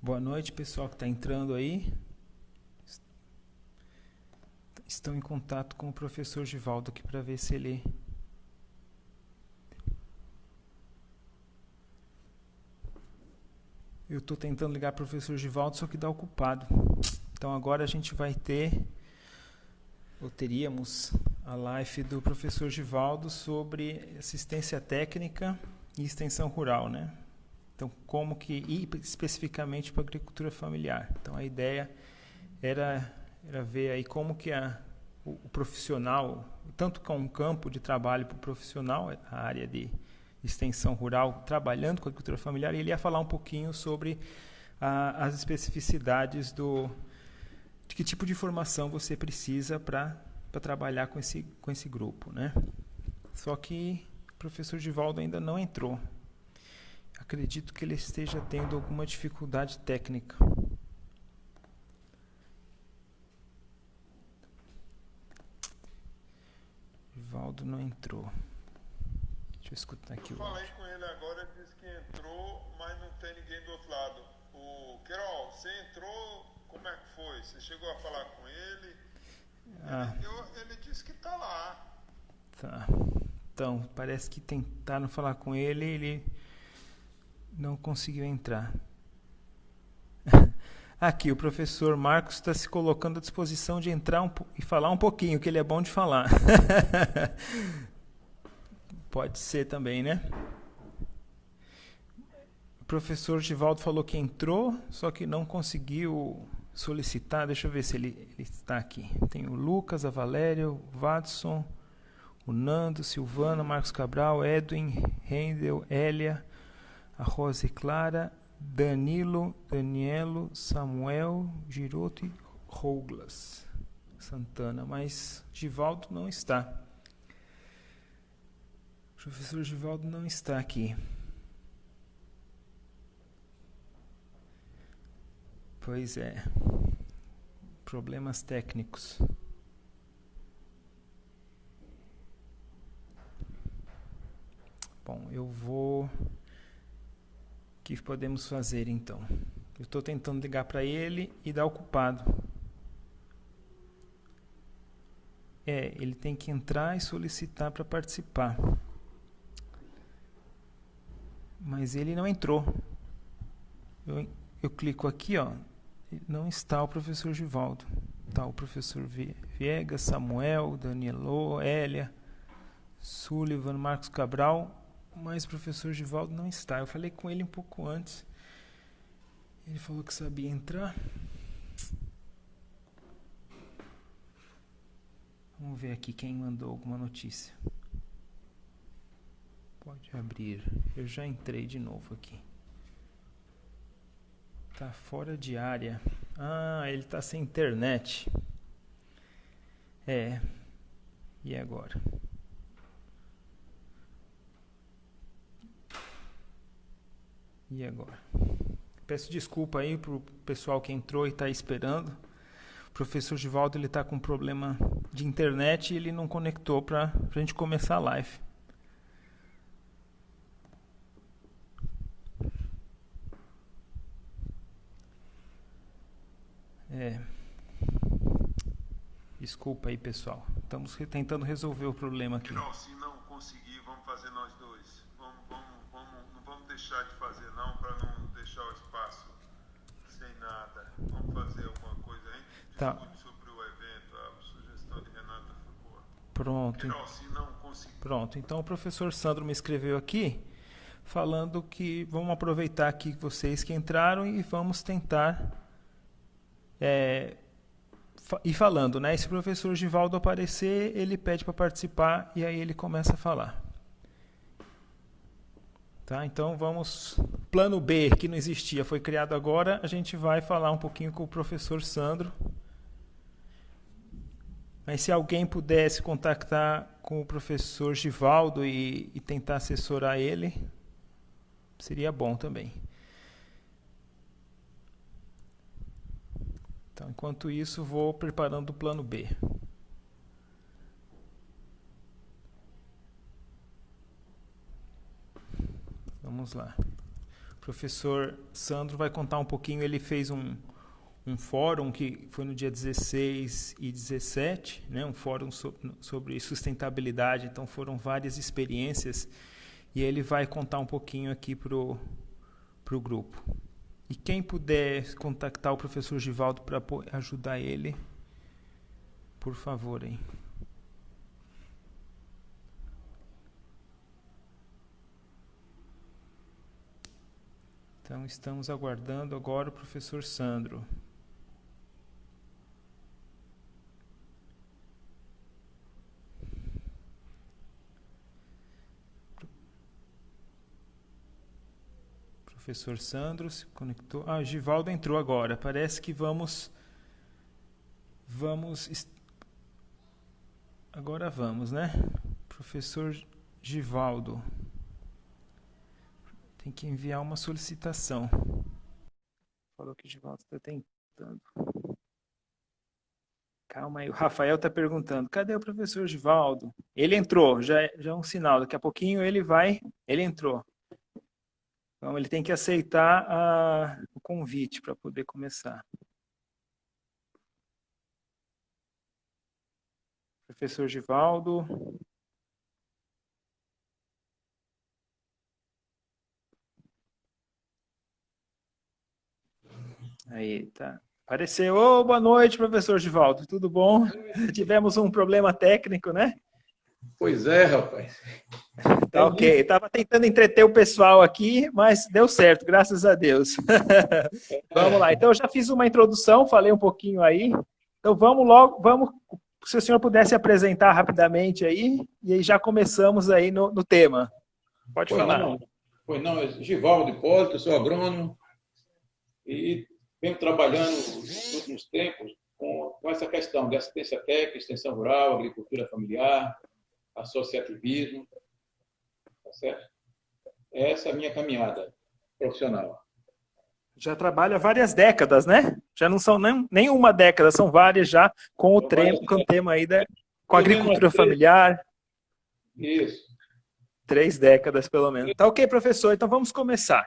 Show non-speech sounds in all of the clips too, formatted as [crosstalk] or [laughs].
Boa noite, pessoal que está entrando aí. Estão em contato com o professor Givaldo aqui para ver se ele. Eu estou tentando ligar para o professor Givaldo, só que dá ocupado. Então agora a gente vai ter, ou teríamos, a live do professor Givaldo sobre assistência técnica e extensão rural, né? Então, como que ir especificamente para a agricultura familiar. Então, a ideia era, era ver aí como que a, o, o profissional, tanto com um campo de trabalho para o profissional, a área de extensão rural, trabalhando com a agricultura familiar, e ele ia falar um pouquinho sobre a, as especificidades do de que tipo de formação você precisa para trabalhar com esse, com esse grupo. Né? Só que o professor Givaldo ainda não entrou. Acredito que ele esteja tendo alguma dificuldade técnica. Valdo não entrou. Deixa eu escutar aqui. Eu falei com ele agora, ele disse que entrou, mas não tem ninguém do outro lado. O Querol, você entrou, como é que foi? Você chegou a falar com ele? Ah. Ele, eu, ele disse que está lá. Tá. Então, parece que tentaram falar com ele, ele não conseguiu entrar. [laughs] Aqui, o professor Marcos está se colocando à disposição de entrar um, e falar um pouquinho, que ele é bom de falar. [laughs] Pode ser também, né? O professor Givaldo falou que entrou, só que não conseguiu solicitar. Deixa eu ver se ele, ele está aqui. Tem o Lucas, a Valéria, o Watson, o Nando, Silvana, Marcos Cabral, Edwin, Rendel, Elia a Rose Clara, Danilo, Danielo, Samuel, Giroto e Rouglas Santana, mas Givaldo não está. O professor Givaldo não está aqui. Pois é. Problemas técnicos. Bom, eu vou que podemos fazer então? Eu estou tentando ligar para ele e dá ocupado. É, ele tem que entrar e solicitar para participar. Mas ele não entrou. Eu, eu clico aqui, ó. Não está o professor Givaldo. Está o professor Viegas, Samuel, Danielo, Elia, Sullivan, Marcos Cabral mas o professor Givaldo não está. Eu falei com ele um pouco antes. Ele falou que sabia entrar. Vamos ver aqui quem mandou alguma notícia. Pode abrir. Eu já entrei de novo aqui. Tá fora de área. Ah, ele tá sem internet. É. E agora? E agora? Peço desculpa aí pro pessoal que entrou e está esperando. O professor Givaldo ele está com problema de internet e ele não conectou para a gente começar a live. É. Desculpa aí, pessoal. Estamos tentando resolver o problema aqui. Não, se não conseguir, vamos fazer nós dois. Vamos, vamos, vamos, não vamos deixar de fazer deixar o espaço sem nada. Vamos fazer alguma coisa aí? Tá. sobre o evento, a sugestão de Renata foi boa. Pronto. Não, se não conseguir. Pronto. Então o professor Sandro me escreveu aqui falando que vamos aproveitar aqui vocês que entraram e vamos tentar é, ir falando, né? E se o professor Givaldo aparecer, ele pede para participar e aí ele começa a falar. Tá? Então vamos. Plano B, que não existia, foi criado agora. A gente vai falar um pouquinho com o professor Sandro. Mas se alguém pudesse contactar com o professor Givaldo e, e tentar assessorar ele, seria bom também. Então, enquanto isso, vou preparando o plano B. Vamos lá. O professor Sandro vai contar um pouquinho. Ele fez um, um fórum que foi no dia 16 e 17, né, um fórum so, sobre sustentabilidade. Então foram várias experiências e ele vai contar um pouquinho aqui para o grupo. E quem puder contactar o professor Givaldo para ajudar ele, por favor, hein. Então estamos aguardando agora o professor Sandro. Professor Sandro se conectou. Ah, Givaldo entrou agora. Parece que vamos. Vamos. Agora vamos, né? Professor Givaldo. Tem que enviar uma solicitação. Falou que o Givaldo está tentando. Calma aí, o Rafael está perguntando: cadê o professor Givaldo? Ele entrou, já, é, já é um sinal. Daqui a pouquinho ele vai. Ele entrou. Então, ele tem que aceitar a, o convite para poder começar. Professor Givaldo. Aí, tá. Apareceu. Oh, boa noite, professor Givaldo. Tudo bom? [laughs] Tivemos um problema técnico, né? Pois é, rapaz. [laughs] Tá ok. Estava tentando entreter o pessoal aqui, mas deu certo, graças a Deus. [laughs] vamos lá. Então, eu já fiz uma introdução, falei um pouquinho aí. Então, vamos logo, vamos. Se o senhor pudesse apresentar rapidamente aí, e aí já começamos aí no, no tema. Pode pois falar. Não. Pois não, Givaldo Hipólito, sou agrônomo e venho trabalhando nos últimos tempos com, com essa questão de assistência técnica, extensão rural, agricultura familiar, associativismo, tá certo? Essa é a minha caminhada profissional. Já trabalha várias décadas, né? Já não são nem, nem uma década, são várias já com o, trem, com o tema aí da, com a agricultura familiar. Isso. Três décadas, pelo menos. Tá ok, professor. Então vamos começar.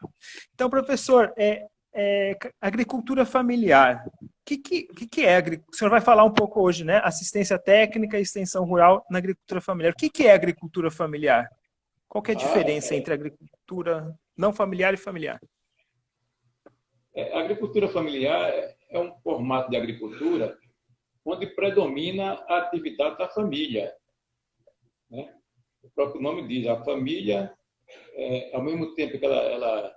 Então, professor, é, é agricultura familiar que, que, que é? O senhor vai falar um pouco hoje, né? Assistência técnica e extensão rural na agricultura familiar. O que, que é agricultura familiar? Qual é a ah, diferença ah, é... entre agricultura não familiar e familiar? É, a agricultura familiar é um formato de agricultura onde predomina a atividade da família. Né? O próprio nome diz, a família, é, ao mesmo tempo que ela, ela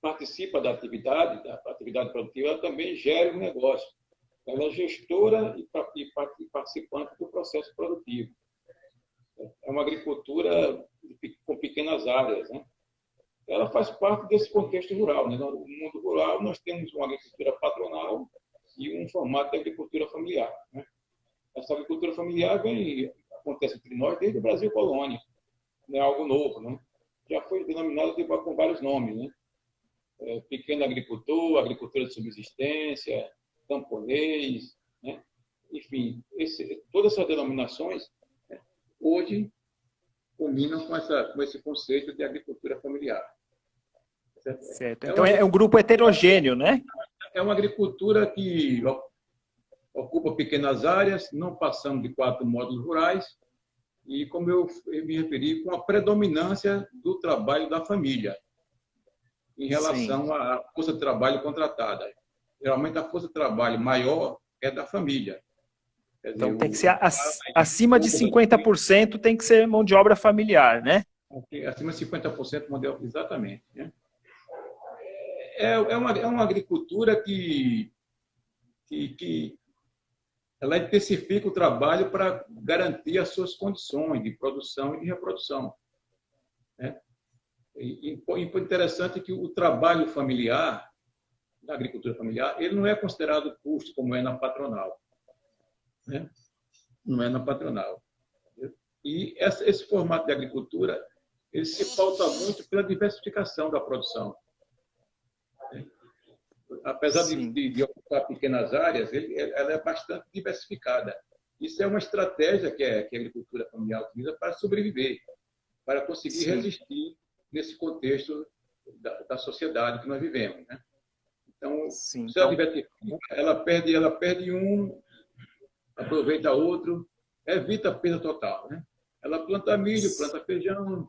participa da atividade, da atividade produtiva, ela também gera um negócio. Ela é gestora e participante do processo produtivo. É uma agricultura com pequenas áreas. Né? Ela faz parte desse contexto rural. Né? No mundo rural, nós temos uma agricultura patronal e um formato de agricultura familiar. Né? Essa agricultura familiar vem, acontece entre nós desde o Brasil colônia. Não é algo novo. Né? Já foi denominado com vários nomes. Né? É, pequeno agricultor, agricultura de subsistência, camponês, né? enfim, esse, todas essas denominações né, hoje combinam com, essa, com esse conceito de agricultura familiar. Certo? certo. É então é, um grupo heterogêneo, né? É uma agricultura que ocupa pequenas áreas, não passando de quatro módulos rurais, e, como eu me referi, com a predominância do trabalho da família em relação Sim. à força de trabalho contratada. Geralmente a força de trabalho maior é da família. Dizer, então tem que ser acima de 50% tem que ser mão de obra familiar, né? Acima de 50% mão de obra, exatamente. Né? É, é, uma, é uma agricultura que, que, que ela intensifica o trabalho para garantir as suas condições de produção e de reprodução. Né? E, e interessante que o trabalho familiar, na agricultura familiar, ele não é considerado custo como é na patronal. Né? Não é na patronal. E esse formato de agricultura, ele se pauta muito pela diversificação da produção. Apesar de, de, de, ocupar pequenas áreas, ele, ela é bastante diversificada. Isso é uma estratégia que, é, que a agricultura familiar utiliza para sobreviver, para conseguir Sim. resistir nesse contexto da, da sociedade que nós vivemos. Né? Então, Sim, se ela, então... tiver, ela, perde, ela perde um, aproveita outro, evita a perda total. Né? Ela planta milho, planta feijão,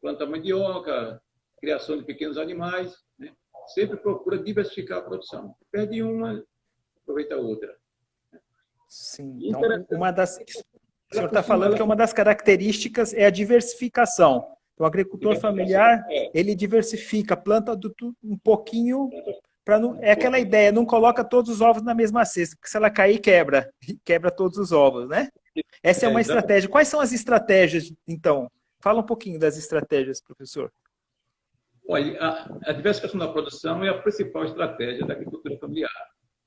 planta mandioca, criação de pequenos animais, né? sempre procura diversificar a produção. Perde uma, aproveita outra. Sim, então, uma das, o senhor está falando que uma das características é a diversificação. Então, o agricultor familiar, é. ele diversifica, planta do, um pouquinho para não. É aquela ideia, não coloca todos os ovos na mesma cesta, porque se ela cair, quebra. [laughs] Quebra todos os ovos, né? Essa é uma estratégia. Quais são as estratégias, então? Fala um pouquinho das estratégias, professor. Olha, a, a diversificação da produção é a principal estratégia da agricultura familiar,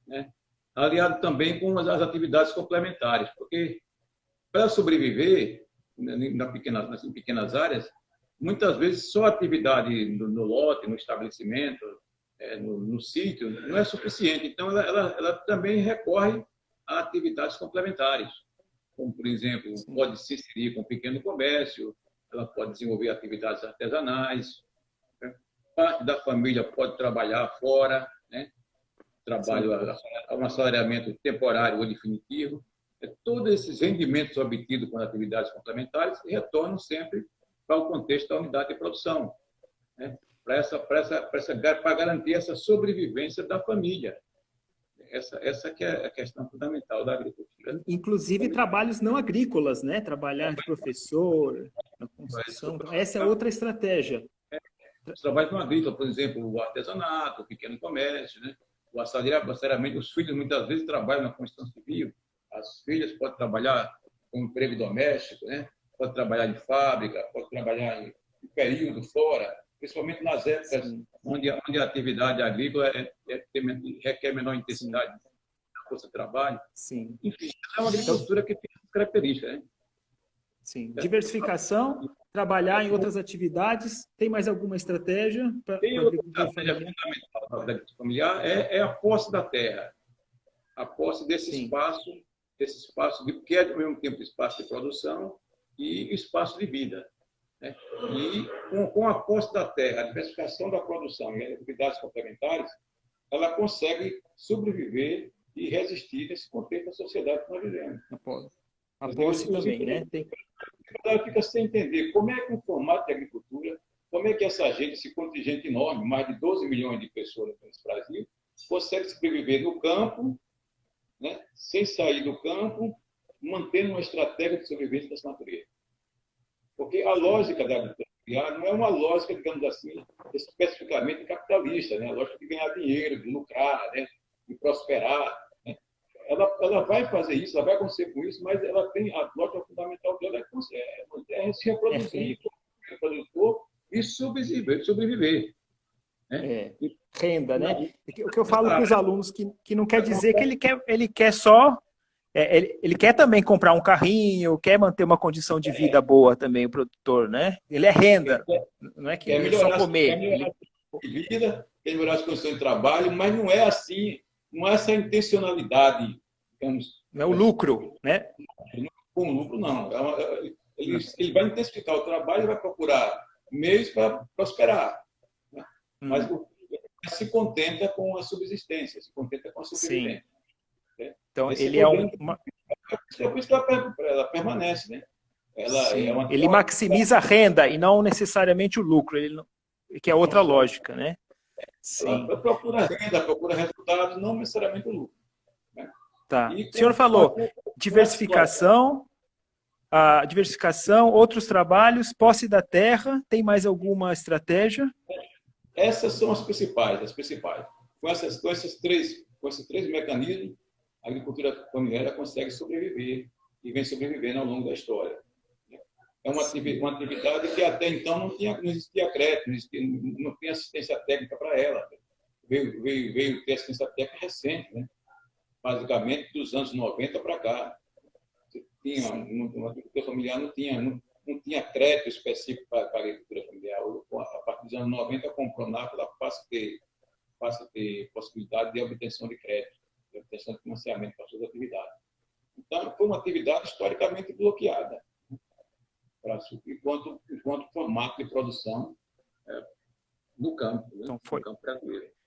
né? aliado também com as, as atividades complementares, porque para sobreviver né, na pequena, nas pequenas áreas, muitas vezes só atividade no, no lote, no estabelecimento, é, no, no, sítio, não é suficiente. Então, ela, ela, ela, também recorre a atividades complementares, como, por exemplo, pode se inserir com pequeno comércio, ela pode desenvolver atividades artesanais, né? parte da família pode trabalhar fora, né? trabalho, a, um assalariamento temporário ou definitivo. É, todos esses rendimentos obtidos com atividades complementares retornam sempre para o contexto da unidade de produção, né? para, essa, para, essa, para, essa, para garantir essa sobrevivência da família. Essa, essa que é a questão fundamental da agricultura. Inclusive trabalhos não agrícolas, né? Trabalhar de professor, na construção. Essa é outra estratégia. É, os trabalhos não agrícolas, por exemplo, o artesanato, o pequeno comércio, né? o assalariamento. Os filhos muitas vezes trabalham na construção civil, as filhas podem trabalhar com emprego doméstico, né? Pode trabalhar em fábrica, pode trabalhar em período fora, principalmente nas épocas onde, onde, a atividade agrícola é, é, requer menor intensidade da força de trabalho. Sim. Enfim, é uma agricultura que tem características. Né? Sim. Diversificação, trabalhar em outras atividades. Tem mais alguma estratégia para Tem outra estratégia fundamental da agricultura familiar é, é, a posse da terra. A posse desse Sim. espaço, desse espaço que é ao mesmo tempo espaço de produção e espaço de vida. Né? E com, com a posse da terra, a diversificação da produção e as atividades complementares, ela consegue sobreviver e resistir nesse contexto da sociedade que nós vivemos. A posse também, né? Tem... Fica sem entender como é que o formato de agricultura, como é que essa gente, esse contingente enorme, mais de 12 milhões de pessoas no Brasil, consegue sobreviver no campo, né? sem sair do campo, mantendo uma estratégia de sobrevivência dessa natureza. Porque a lógica da agricultura não é uma lógica, digamos assim, especificamente capitalista, né? a lógica de ganhar dinheiro, de lucrar, né? de prosperar. Né? Ela, ela vai fazer isso, ela vai acontecer com isso, mas ela tem a lógica fundamental dela é, é, é se reproduzir, é, produtor e sobreviver. sobreviver né? É, renda, né? O que eu falo para os alunos que, que não quer dizer que ele quer, ele quer só é, ele, ele, quer também comprar um carrinho, quer manter uma condição de vida boa também, o produtor, né? Ele é renda, não é que quer ele só comer. Quer melhorar ele... de vida, quer melhorar as condições de trabalho, mas não é assim, não é essa intencionalidade, digamos. Não é o lucro, né? Com lucro, não. É uma, é, ele, ele, vai intensificar o trabalho e vai procurar meios para prosperar. Né? Hum. Mas se contenta com a subsistência, se contenta com a sobrevivência. Então, Esse ele é um, uma... É por isso que ela, ela permanece, né? Ela é uma... Ele maximiza a renda e não necessariamente o lucro, ele não... que é outra lógica, né? Sim. Ela procura renda, procura resultados, não necessariamente o lucro. Né? Tá. E, o senhor falou diversificação, a diversificação, outros trabalhos, posse da terra, tem mais alguma estratégia? Essas são as principais, as principais. Com, essas, com, esses, três, com esses três mecanismos, a agricultura familiar consegue sobreviver e vem sobrevivendo ao longo da história. É uma atividade que até então não, tinha, não existia crédito, não, existia, não tinha assistência técnica para ela. Veio, veio, veio ter assistência técnica recente, né? basicamente dos anos 90 para cá. Tinha, uma agricultura familiar não tinha, não, não tinha crédito específico para, para a agricultura familiar. A partir dos anos 90, com o Pronac, ela passa a ter, passa a ter possibilidade de obtenção de crédito obtenção de financiamento para suas atividades. Então, foi uma atividade historicamente bloqueada, né? enquanto, enquanto formato de produção é, no campo, né? então, foi. no campo brasileiro.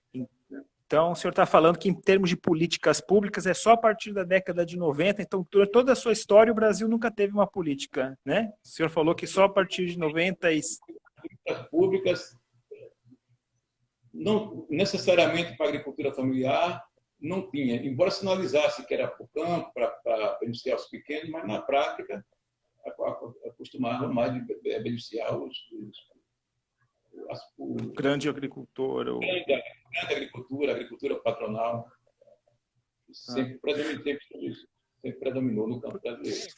Então, o senhor está falando que, em termos de políticas públicas, é só a partir da década de 90. Então, toda a sua história, o Brasil nunca teve uma política, né? O senhor falou que só a partir de 90 e... Políticas públicas, não necessariamente para a agricultura familiar, não tinha. Embora sinalizasse que era para o campo, para beneficiar os pequenos, mas, na prática, acostumava mais de beneficiar os, os, o grande agricultor. O... Grande, grande agricultura, agricultura patronal, sempre, ah. predominou, sempre predominou no campo brasileiro.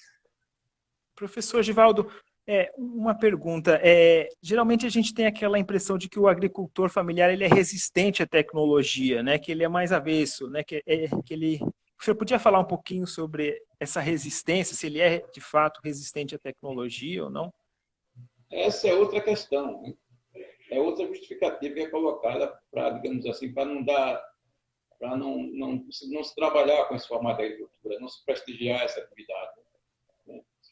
Professor Givaldo, é, uma pergunta. É, geralmente a gente tem aquela impressão de que o agricultor familiar ele é resistente à tecnologia, né? que ele é mais avesso, né? que, é, que ele... O senhor podia falar um pouquinho sobre essa resistência, se ele é de fato resistente à tecnologia ou não? Essa é outra questão. Né? é outra justificativa que é colocada para, digamos assim, para não dar, para não, não, não se trabalhar com esse formato da agricultura, não se prestigiar essa atividade?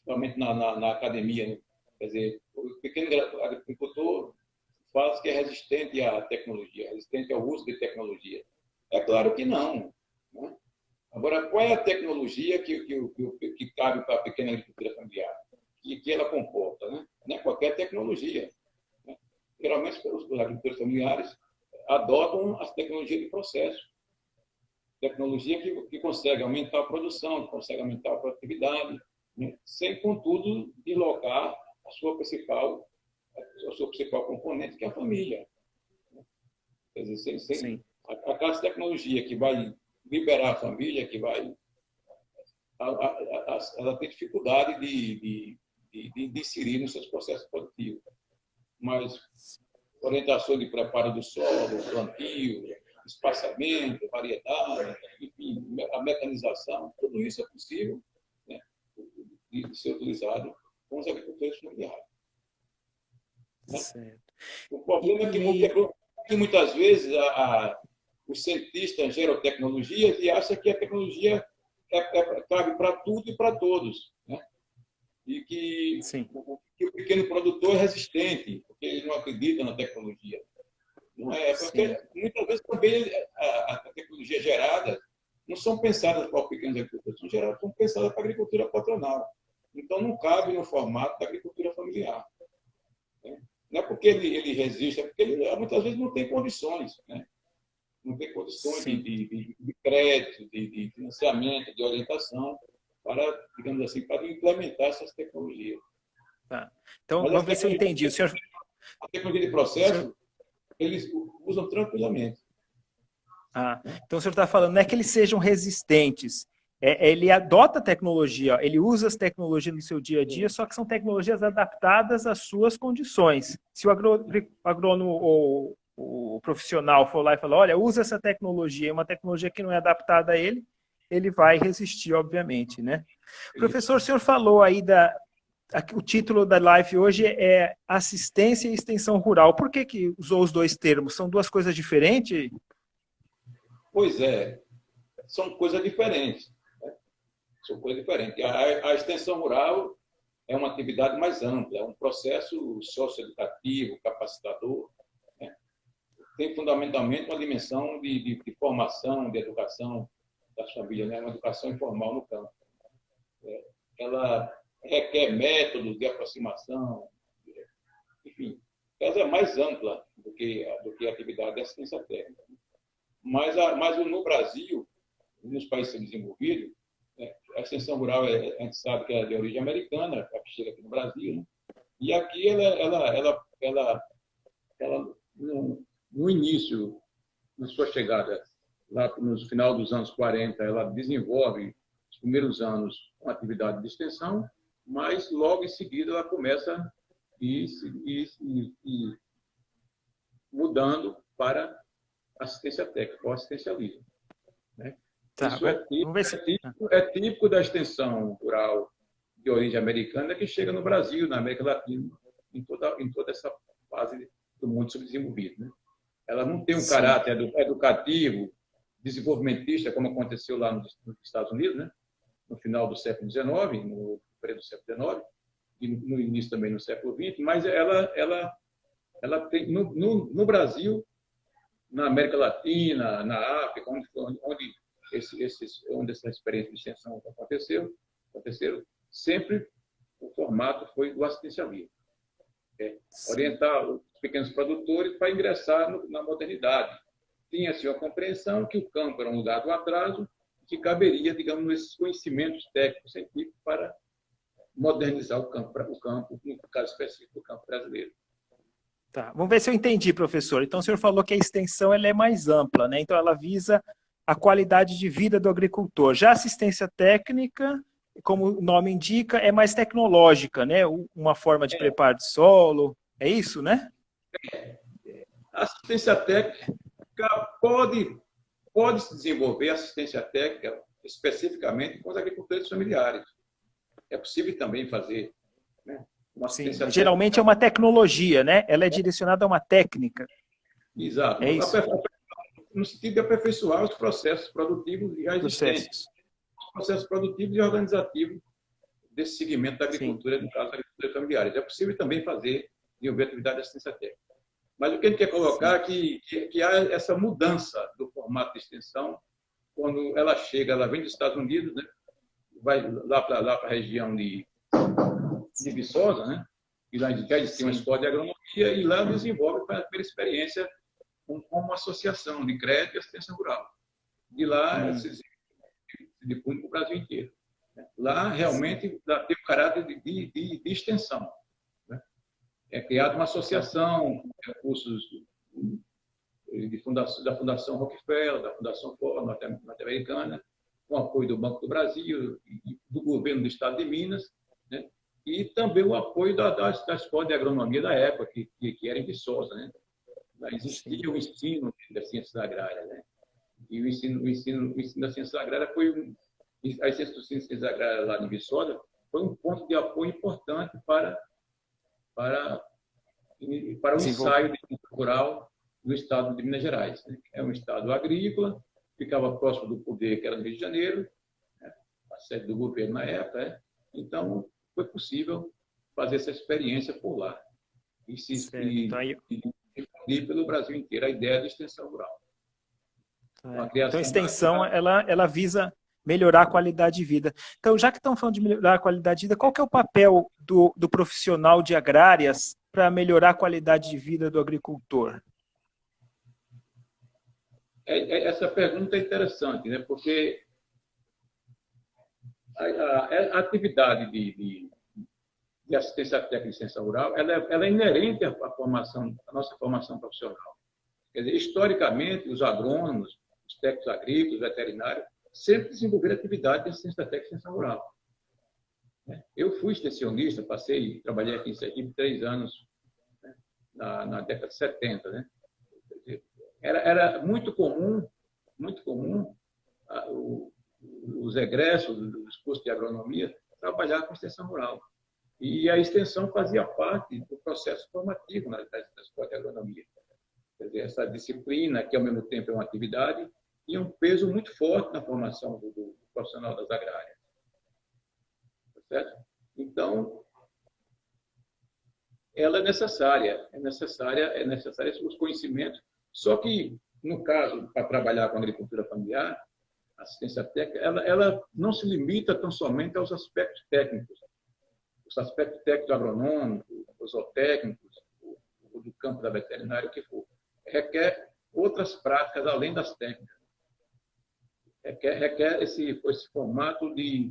Principalmente na, na, na academia. Né? Quer dizer, o pequeno agricultor fala que é resistente à tecnologia, resistente ao uso de tecnologia. É claro que não. Né? Agora, qual é a tecnologia que, que, que, cabe para a pequena agricultura familiar? Que, que ela comporta? Né? Não é qualquer tecnologia geralmente os agricultores familiares adotam as tecnologias de processo. Tecnologia que, que consegue aumentar a produção, que consegue aumentar a produtividade, né? sem, contudo, deslocar a sua principal, a sua principal componente, que é a família. Quer dizer, sem, sem a, aquela tecnologia que vai liberar a família, que vai. Ela tem dificuldade de, de, de, de inserir nos seus processos produtivos mas orientação de preparo do solo, plantio, espaçamento, variedade, enfim, a mecanização, tudo isso é possível de ser utilizado com os agricultores familiares. Né? O problema e... é que, muitas vezes a, a, os cientistas geram tecnologias e acham que a tecnologia é, é, cabe para tudo e para todos. Né? E que Sim que o pequeno produtor é resistente, porque ele não acredita na tecnologia. Não é, é porque Sim. muitas vezes também a, a, tecnologia gerada não são pensadas para o pequeno agricultor, são geradas, são pensadas para a agricultura patronal. Então não cabe no formato da agricultura familiar. Né? Não é porque ele, ele resiste, é porque ele muitas vezes não tem condições. Né? Não tem condições de, de, de, crédito, de, de financiamento, de orientação para, digamos assim, para implementar essas tecnologias. Tá. Então, Mas vamos ver se eu entendi. O senhor... A tecnologia de processo, senhor... eles usam tranquilamente. Ah, então o senhor está falando, não é que eles sejam resistentes, é, ele adota a tecnologia, ele usa as tecnologias no seu dia a dia, só que são tecnologias adaptadas às suas condições. Se o agrônomo ou o profissional for lá e falar, olha, usa essa tecnologia, é uma tecnologia que não é adaptada a ele, ele vai resistir, obviamente, né? Professor, o senhor falou aí da, o título da live hoje é assistência e extensão rural. Por que, que usou os dois termos? São duas coisas diferentes? Pois é, são coisas diferentes. São coisas diferentes. A, a, extensão rural é uma atividade mais ampla, é um processo socioeducativo, capacitador. Né? Tem fundamentalmente uma dimensão de, de, de, formação, de educação das famílias, né? uma educação informal no campo. É, ela requer métodos de aproximação, enfim, ela é mais ampla do que, do que a atividade de assistência técnica. Mas, a, mas no Brasil, nos países desenvolvidos, a extensão rural, é, a gente sabe que é de origem americana, que chega aqui no Brasil, né? e aqui ela, ela, ela, ela, ela no, no início, na sua chegada, lá no final dos anos 40, ela desenvolve os primeiros anos uma atividade de extensão, mas logo em seguida ela começa a ir, ir, ir, ir mudando para assistência técnica, ou assistencialismo. Tá, Isso é típico, é, típico, é típico da extensão rural de origem americana que chega no Brasil, na América Latina, em toda, em toda essa fase do mundo subdesenvolvido. Né? Ela não tem um Sim. caráter educativo, desenvolvimentista, como aconteceu lá nos, Estados Unidos, né? no final do século XIX, no período do século XIX, e no início também no século XX, mas ela, ela, ela tem no, no, no Brasil, na América Latina, na África, onde, onde, esse, esses, onde essa experiência de extensão aconteceu, aconteceram, sempre o formato foi do assistencialismo. É, orientar os pequenos produtores para ingressar no, na modernidade. Tinha-se a compreensão que o campo era um lugar do atraso, que caberia, digamos, esses conhecimentos técnicos científicos para modernizar o campo, o campo, no caso específico, o campo brasileiro. Tá. Vamos ver se eu entendi, professor. Então, o senhor falou que a extensão ela é mais ampla, né? Então, ela visa a qualidade de vida do agricultor. Já a assistência técnica, como o nome indica, é mais tecnológica, né? Uma forma de é. preparo de solo. É isso, né? A assistência técnica pode, pode se desenvolver assistência técnica especificamente com os agricultores familiares. É possível também fazer né? Sim, geralmente é uma tecnologia, né? Ela é direcionada a uma técnica. Exato. É isso. No sentido de aperfeiçoar os processos produtivos já existentes. Os processos produtivos e organizativos desse segmento da agricultura, Sim. no caso da agricultura familiar. É possível também fazer, desenvolver atividade de assistência técnica. Mas o que a gente quer colocar é que, que, que, há essa mudança do formato de extensão quando ela chega, ela vem dos Estados Unidos, né? vai lá para lá a região de de Viçosa, né? E lá em Vitória tem uma escola de agronomia e lá desenvolve a primeira experiência com, uma associação de crédito e assistência rural. De lá, hum. se difunde para o Brasil inteiro. Né? Lá, realmente, tem o caráter de, de, de, de extensão. Né? É criada uma associação com recursos de fundação, da Fundação Rockefeller, da Fundação Ford norte-americana, com apoio do Banco do Brasil, do governo do Estado de Minas, né? e também o apoio da, da, da escola de agronomia da época, que, que, que era em Viçosa. Né? Existia o ensino das ciências agrárias. Né? E o ensino, o ensino, o ensino das ciências agrárias foi um, as ciências agrárias lá em Viçosa foi um ponto de apoio importante para, para, para o ensaio rural no estado de Minas Gerais. Né? É um estado agrícola, ficava próximo do poder, que era no Rio de Janeiro, né? a sede do governo na época. Né? Então, foi possível fazer essa experiência por lá e se então, aí... difundir pelo Brasil inteiro a ideia da extensão rural. É. Então, a extensão ela, ela visa melhorar a qualidade de vida. Então, já que estão falando de melhorar a qualidade de vida, qual que é o papel do, do profissional de agrárias para melhorar a qualidade de vida do agricultor? É, é, essa pergunta é interessante, né? porque a, a, a atividade de, de, de, assistência técnica e ciência rural ela é, ela é inerente à, formação, à nossa formação profissional. Quer dizer, historicamente, os agrônomos, os técnicos agrícolas, veterinários, sempre desenvolveram atividade de assistência técnica e ciência rural. Eu fui extensionista, passei, trabalhei aqui em Sergipe três anos, né, na, na, década de 70. Né? Era, era muito comum, muito comum, o, os egressos dos cursos de agronomia trabalhar com extensão rural. E a extensão fazia parte do processo formativo na, escola de agronomia. Quer dizer, essa disciplina, que ao mesmo tempo é uma atividade, tinha um peso muito forte na formação do, do profissional das agrárias. Tá certo? Então, ela é necessária, é necessária, é necessária os conhecimentos. Só que, no caso, para trabalhar com agricultura familiar, assistência técnica, ela, ela não se limita tão somente aos aspectos técnicos. Os aspectos técnicos agronômicos, os zootécnicos, o do campo da veterinária, o que for. Requer outras práticas além das técnicas. Requer, requer esse, esse formato de,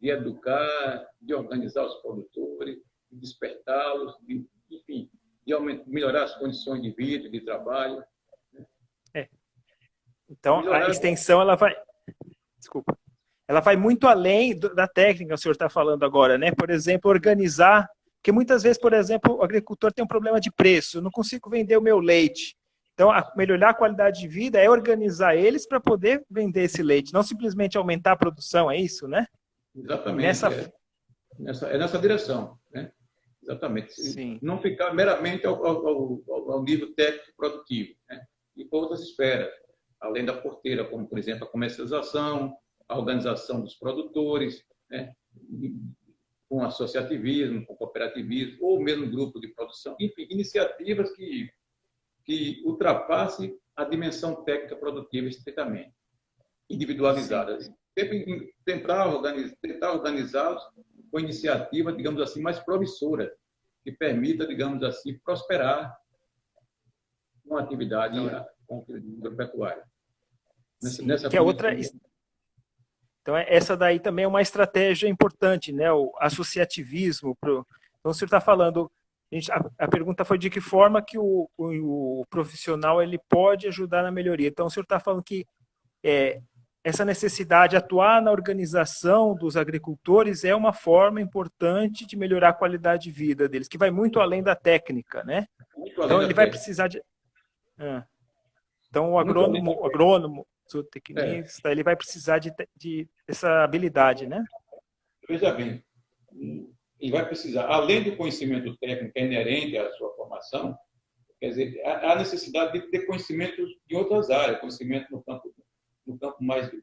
de educar, de organizar os produtores, de despertá-los, de, enfim, de aumentar, melhorar as condições de vida, de trabalho. É. Então, a extensão ela vai, desculpa, ela vai muito além da técnica que o senhor está falando agora, né? Por exemplo, organizar, porque muitas vezes, por exemplo, o agricultor tem um problema de preço, eu não consigo vender o meu leite. Então, a melhorar a qualidade de vida é organizar eles para poder vender esse leite, não simplesmente aumentar a produção, é isso, né? Exatamente. Nessa... É, nessa, é nessa direção, né? Exatamente. Sim. Não ficar meramente ao, ao, ao nível técnico produtivo, né? E outras esferas além da porteira, como, por exemplo, a comercialização, a organização dos produtores, né? com associativismo, com cooperativismo, ou mesmo grupo de produção, enfim, iniciativas que, que ultrapassem a dimensão técnica produtiva estritamente, individualizadas. Sempre tentar, organizar, tentar organizá-los com iniciativa, digamos assim, mais promissora, que permita, digamos assim, prosperar com a atividade agropecuária. Nessa, nessa que é outra então, é, essa daí também é uma estratégia importante, né? O associativismo. Pro... Então, o senhor está falando. A, gente, a, a, pergunta foi de que forma que o, o, o, profissional ele pode ajudar na melhoria. Então, o senhor está falando que é, essa necessidade de atuar na organização dos agricultores é uma forma importante de melhorar a qualidade de vida deles, que vai muito além da técnica, né? Então, ele vai precisar de. Ah. Então, o agrônomo, o agrônomo zootecnista, é. ele vai precisar de, de essa habilidade, né? Veja bem, ele vai precisar, além do conhecimento técnico inerente à sua formação, quer dizer, há necessidade de ter conhecimento de outras áreas, conhecimento no campo, no campo mais do,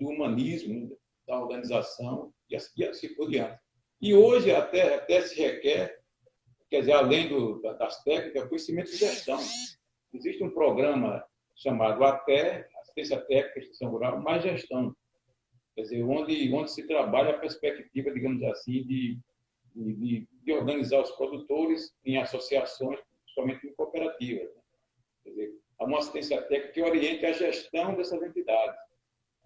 do humanismo, da organização e assim, assim por diante. E hoje até, até se requer, quer dizer, além do, das técnicas, conhecimento de gestão. Existe um programa chamado ATE, assistência técnica, extensão rural, mais gestão. Quer dizer, onde, onde se trabalha a perspectiva, digamos assim, de, de, de organizar os produtores em associações, principalmente em cooperativas. Né? Quer dizer, há uma assistência técnica que oriente a gestão dessas entidades.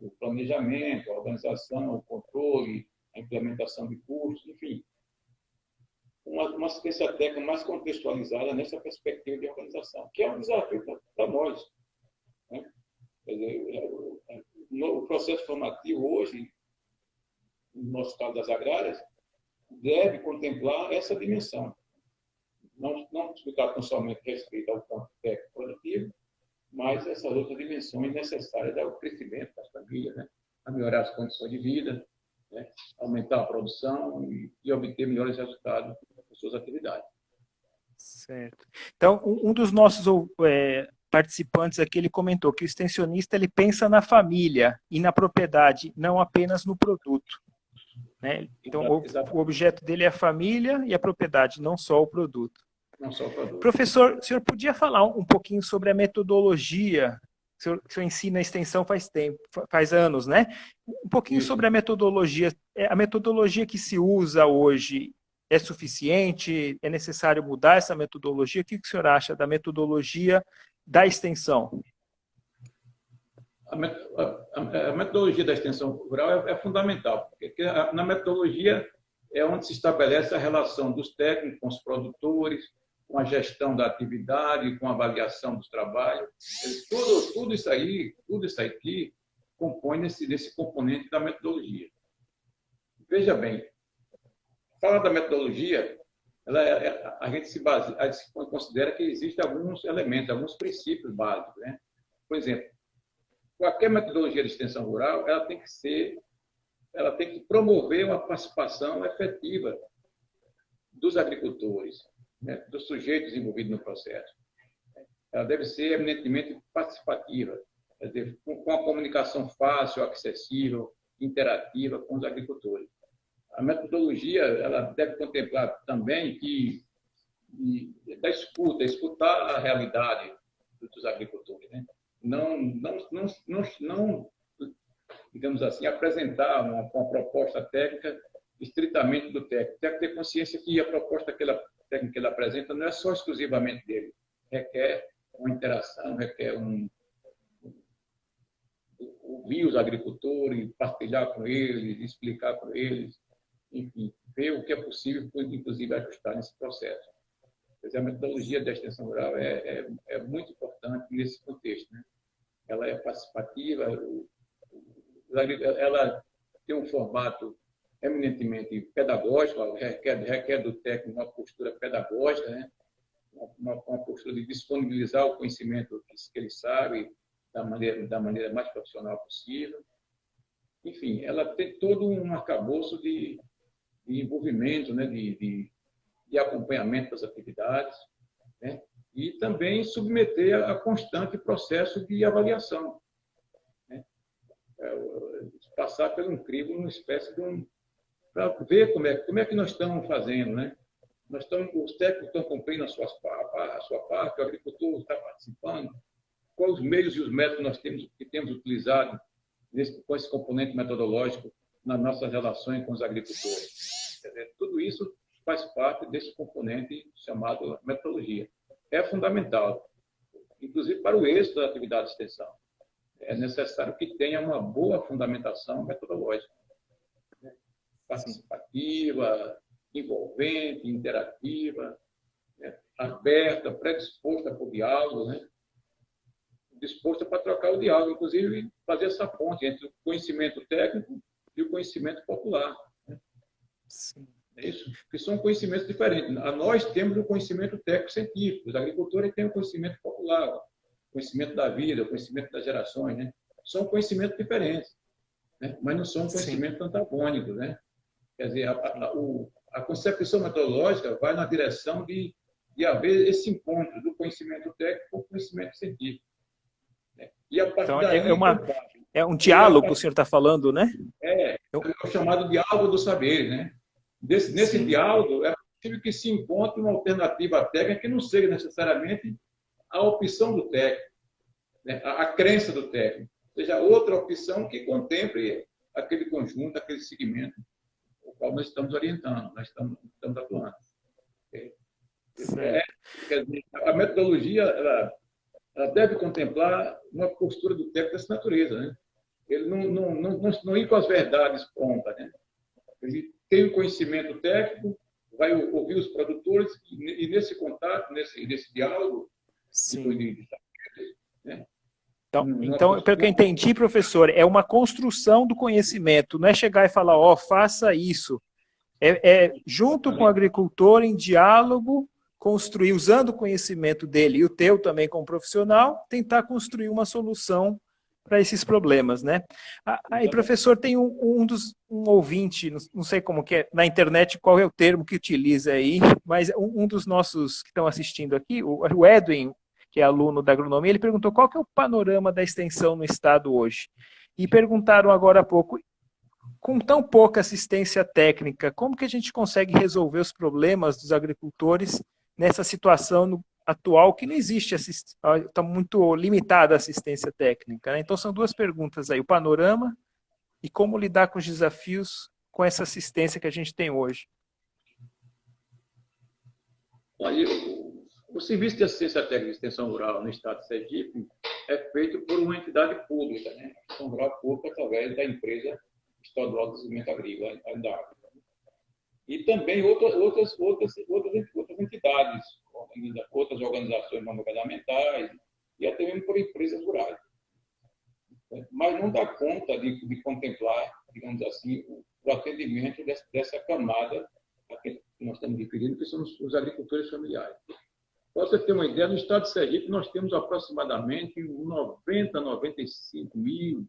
O planejamento, a organização, o controle, a implementação de cursos, enfim. Uma, uma assistência técnica mais contextualizada nessa perspectiva de organização, que é um desafio para nós. Dizer, o processo formativo hoje, no nosso caso das agrárias, deve contemplar essa dimensão. Não, não explicar tão somente respeito ao campo técnico produtivo, mas essas outras dimensões necessárias ao crescimento das famílias, né? a melhorar as condições de vida, né? aumentar a produção e, e obter melhores resultados das suas atividades. Certo. Então, um dos nossos é, participantes aqui, ele comentou que o extensionista ele pensa na família e na propriedade, não apenas no produto. Né? Então, o, o, objeto dele é a família e a propriedade, não só o produto. Não só o produto. Professor, o senhor podia falar um pouquinho sobre a metodologia? O senhor, o senhor ensina a extensão faz tempo, faz anos, né? Um pouquinho Isso. sobre a metodologia. É, a metodologia que se usa hoje é suficiente? É necessário mudar essa metodologia? O que o senhor acha da metodologia da extensão? A, metodologia da extensão rural é, é fundamental, porque na metodologia é onde se estabelece a relação dos técnicos com os produtores, com a gestão da atividade, com a avaliação dos trabalhos. Tudo, tudo isso aí, tudo isso aqui compõe nesse, nesse componente da metodologia. Veja bem, falar da metodologia ela, é, é, a gente se base, a gente considera que existem alguns elementos, alguns princípios básicos. Né? Por exemplo, qualquer metodologia de extensão rural, ela tem que ser, ela tem que promover uma participação efetiva dos agricultores, né? dos sujeitos envolvidos no processo. Ela deve ser eminentemente participativa, dizer, com a comunicação fácil, acessível, interativa com os agricultores a metodologia ela deve contemplar também que da escuta, escutar a realidade dos agricultores, né? não, não, não, não, não, digamos assim, apresentar uma, uma proposta técnica estritamente do técnico. Tem que ter consciência que a proposta que ela, técnica que ele apresenta não é só exclusivamente dele, requer uma interação, requer um, ouvir os agricultores, partilhar com eles, explicar com eles, enfim, ver o que é possível, inclusive ajustar nesse processo. Dizer, a metodologia da extensão rural é, é, é, muito importante nesse contexto. Né? Ela é participativa, ela tem um formato eminentemente pedagógico, requer, requer do técnico uma postura pedagógica, né? uma, uma, postura de disponibilizar o conhecimento que, que ele sabe da maneira, da maneira mais profissional possível. Enfim, ela tem todo um arcabouço de, de envolvimento, né, de, de, de acompanhamento das atividades, né, e também submeter a constante processo de avaliação. Né, é, passar pelo um crivo, uma espécie de um, para ver como é, como é que nós estamos fazendo, né? Nós estamos, os técnicos estão cumprindo a, a sua parte, o agricultor está participando. Quais os meios e os métodos nós temos, que temos utilizado nesse, com esse componente metodológico nas nossas relações com os agricultores? Dizer, tudo isso faz parte desse componente chamado metodologia. É fundamental, inclusive para o êxito da atividade de extensão. É necessário que tenha uma boa fundamentação metodológica, né? participativa, envolvente, interativa, né? aberta, predisposta para o diálogo, né? disposta para trocar o diálogo, inclusive fazer essa ponte entre o conhecimento técnico e o conhecimento popular. Sim. É isso? Que são conhecimentos diferentes. Nós temos o conhecimento técnico-científico, os agricultores têm o conhecimento popular, o conhecimento da vida, o conhecimento das gerações. Né? São conhecimentos diferentes, né? mas não são conhecimentos antagônicos. Né? Quer dizer, a, a, o, a concepção metodológica vai na direção de, de haver esse encontro do conhecimento técnico com o conhecimento científico. Né? E a então, daí, é, uma, é um diálogo que o senhor está falando, né? É, é o chamado diálogo do saber, né? Nesse Sim. diálogo, é possível que se encontre uma alternativa técnica que não seja necessariamente a opção do técnico, né? a, a crença do técnico, seja outra opção que contemple aquele conjunto, aquele segmento qual nós estamos orientando, nós estamos, estamos atuando. É, dizer, a metodologia ela, ela, deve contemplar uma postura do técnico dessa natureza. Né? Ele não, não, não, não, não ir com as verdades prontas. Né? Ele tem o conhecimento técnico, vai ouvir os produtores e, e nesse contato, nesse, nesse diálogo, Sim. De, né? Então, hum, então, pelo que eu entendi, professor, é uma construção do conhecimento, não é chegar e falar, ó, oh, faça isso. É, é, junto com o agricultor, em diálogo, construir, usando o conhecimento dele e o teu também como profissional, tentar construir uma solução para esses problemas, né? Aí, professor, tem um, um dos um ouvinte, não sei como que é na internet qual é o termo que utiliza aí, mas um, um dos nossos que estão assistindo aqui, o Edwin que é aluno da agronomia, ele perguntou qual que é o panorama da extensão no estado hoje. E perguntaram agora há pouco, com tão pouca assistência técnica, como que a gente consegue resolver os problemas dos agricultores nessa situação no, atual que não existe, está muito limitada a assistência técnica. Né? Então são duas perguntas aí, o panorama e como lidar com os desafios com essa assistência que a gente tem hoje. Olha, o Serviço de Assistência Técnica de Extensão Rural no Estado de Sergipe é feito por uma entidade pública, né? Extensão Rural Pública, através da empresa estadual de desenvolvimento agrícola, a E também outras, outras, outras, outras, outras entidades, outras organizações não governamentais e até mesmo por empresas rurais. Mas não dá conta de, de contemplar, digamos assim, o, o atendimento dessa, dessa camada a que nós estamos referindo, que são os, os agricultores familiares. Para você ter uma ideia, no estado de Sergipe nós temos aproximadamente 90, 95 mil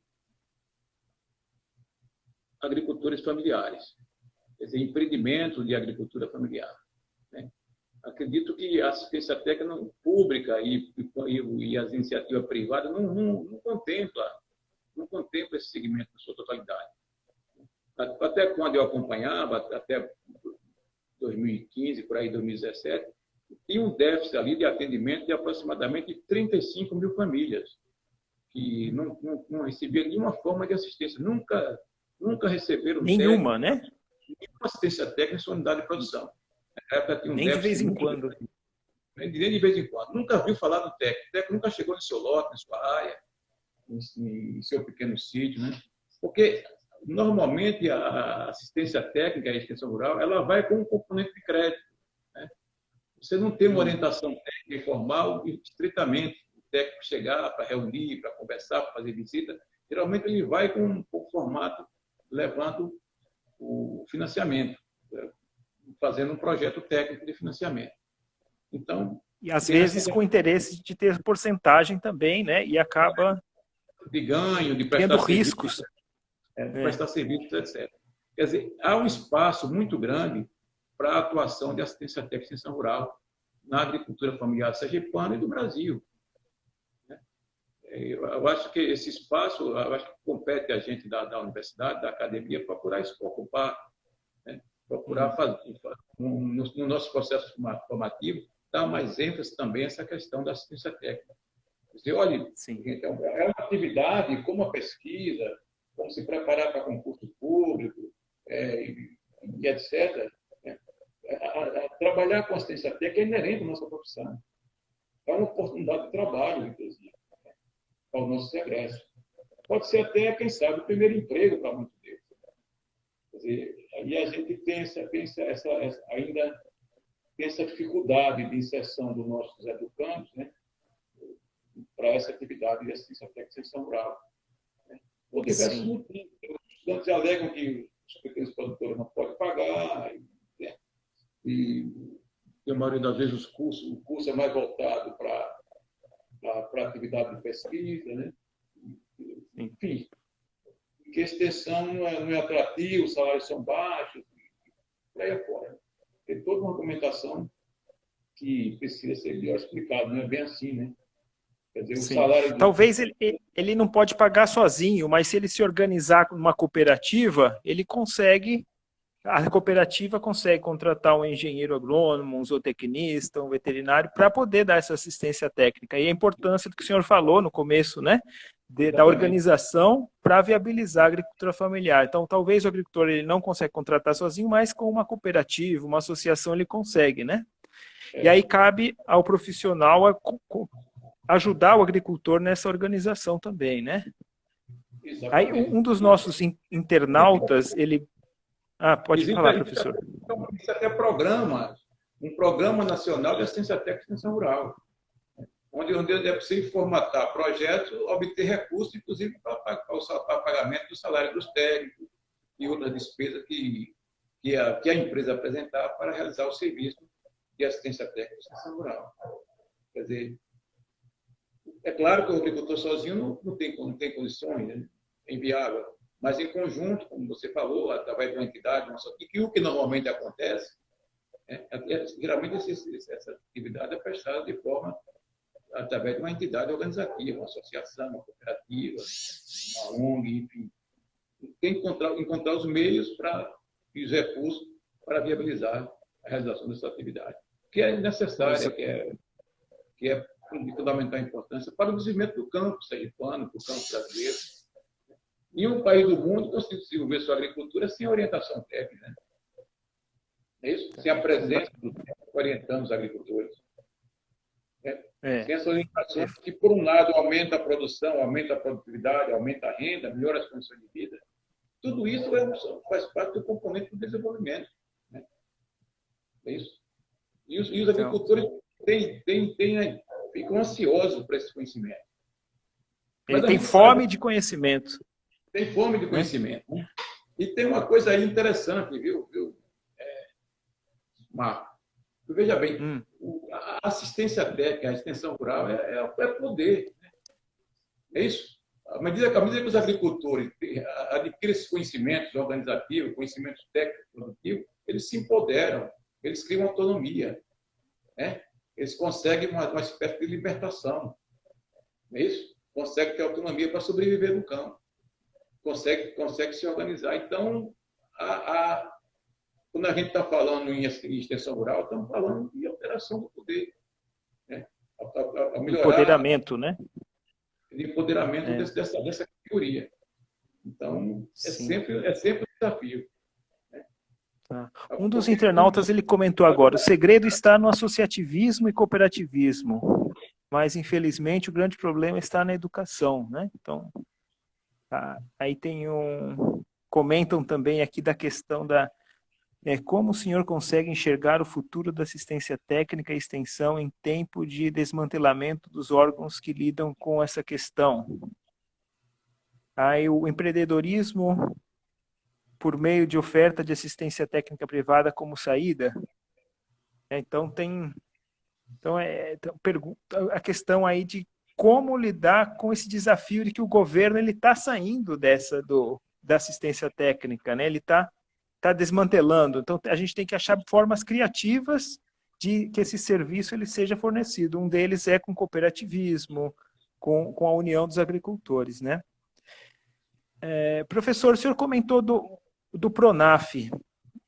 agricultores familiares, dizer, empreendimentos de agricultura familiar. Né? Acredito que a assistência técnica pública e, e, e as iniciativas privadas não, não, não contempla não contempla esse segmento na sua totalidade. Até quando eu acompanhava, até 2015, por aí 2017, tinha um déficit ali de atendimento de aproximadamente 35 mil famílias, que não, não, não recebiam nenhuma forma de assistência, nunca, nunca receberam nenhuma, técnico, né? Assistência técnica em sua unidade de produção. Um nem de vez em quando. Nem de vez em quando. Nunca viu falar do técnico. O técnico nunca chegou no seu lote, na sua área, em seu pequeno sítio, né? Porque normalmente a assistência técnica, a extensão rural, ela vai com um componente de crédito. Você não tem uma orientação técnica formal estritamente o técnico chegar para reunir, para conversar, para fazer visita. Geralmente ele vai com um formato levando o financiamento, né, fazendo um projeto técnico de financiamento. Então, e às vezes com interesse de ter porcentagem também, né? E acaba de ganho, de prestar tendo riscos, é, de prestar serviços, etc. Quer dizer, há um espaço muito grande para a atuação de assistência técnica e extensão rural na agricultura familiar sergipana e do Brasil. Né? Eu acho que esse espaço, eu acho que compete a gente da, da universidade, da academia, procurar ocupar procurar fazer, no, no nosso processo formativo, dar mais ênfase também a essa questão da assistência técnica. Dizer, olha, Sim. então, é uma atividade como a pesquisa, como se preparar para concurso público, é, e, e, etc. Né? A, a, trabalhar com assistência técnica é inerente à nossa profissão. É uma oportunidade de trabalho, inclusive, né? para o nosso regresso. Pode ser até, quem sabe, o primeiro emprego para muitos deles. Quer dizer, aí a gente pensa, pensa essa, essa, ainda tem essa dificuldade de inserção dos nossos educandos né, para essa atividade de assistência técnica extensão rural. Né. Por diversos motivos. Os estudantes alegam que os pequenos produtores não podem pagar, né, e a maioria das vezes os cursos, o curso é mais voltado para a atividade de pesquisa, né? enfim, que a extensão não é, não é atrativa, os salários são baixos, por aí afora tem toda uma argumentação que precisa ser melhor explicada, não é bem assim, né? Quer dizer, o salário... Talvez ele, ele não pode pagar sozinho, mas se ele se organizar numa cooperativa, ele consegue, a cooperativa consegue contratar um engenheiro agrônomo, um zootecnista, um veterinário, para poder dar essa assistência técnica. E a importância do que o senhor falou no começo, né? de, da organização para viabilizar a agricultura familiar. Então, talvez o agricultor ele não consegue contratar sozinho, mas com uma cooperativa, uma associação, ele consegue, né? É. E aí cabe ao profissional a, a ajudar o agricultor nessa organização também, né? Exatamente. Aí um dos nossos internautas, ele... Ah, pode Existe falar, professor. Isso até programa, um programa nacional de assistência técnica e extensão rural onde, onde é possível formatar projetos, obter recursos, inclusive para, para, para o pagamento do salário dos técnicos e outras despesas que, que, a, que a empresa apresentar para realizar o serviço de assistência técnica e assistência rural. Quer dizer, é claro que o agricultor sozinho não, não, tem, não tem condições, né? é inviável, mas em conjunto, como você falou, através de uma entidade, uma e que o que normalmente acontece, é, é, geralmente essa atividade é prestada de forma através de uma entidade organizativa, uma associação, uma cooperativa, uma ONG, enfim. Tem que encontrar, encontrar os meios para, e os recursos para viabilizar a realização dessa atividade, que é necessária, que é, que é de fundamental importância para o desenvolvimento do campo sergipano, do campo brasileiro. Nenhum país do mundo consegue desenvolver sua agricultura sem orientação técnica. Né? É isso? Sem a presença do técnico orientando os agricultores. É. Tem essa orientação que, por um lado, aumenta a produção, aumenta a produtividade, aumenta a renda, melhora as condições de vida. Tudo isso é, faz parte do componente do desenvolvimento. Né? É isso. E os, e os então, agricultores têm, têm, têm, ficam ansiosos por esse conhecimento. Ele tem fome de conhecimento. Tem fome de né? conhecimento. Né? E tem uma coisa aí interessante, viu, viu é, Marco? Veja bem, hum. a assistência técnica, a extensão rural é, é, é poder. Né? É isso. À medida, à medida que os agricultores adquirem esses conhecimentos organizativos, conhecimentos técnicos produtivos, eles se empoderam, eles criam autonomia. Né? Eles conseguem uma, uma espécie de libertação. É isso? Conseguem ter autonomia para sobreviver no campo. Consegue, consegue se organizar. Então, a, a quando a gente está falando em extensão rural, estamos falando de alteração do poder. Né? A, empoderamento, né? De empoderamento é. dessa, dessa categoria. Então, é sempre, é sempre um desafio. Né? Tá. Um dos internautas ele comentou agora: o segredo está no associativismo e cooperativismo, mas infelizmente o grande problema está na educação, né? Então, tá. aí tem um comentam também aqui da questão da é, como o senhor consegue enxergar o futuro da assistência técnica e extensão em tempo de desmantelamento dos órgãos que lidam com essa questão? Aí o empreendedorismo por meio de oferta de assistência técnica privada como saída. É, então tem então é então, a questão aí de como lidar com esse desafio de que o governo ele está saindo dessa do da assistência técnica, né? Ele está está desmantelando. Então, a gente tem que achar formas criativas de que esse serviço ele seja fornecido. Um deles é com cooperativismo, com, com a união dos agricultores, né? É, professor, o senhor comentou do, do Pronaf.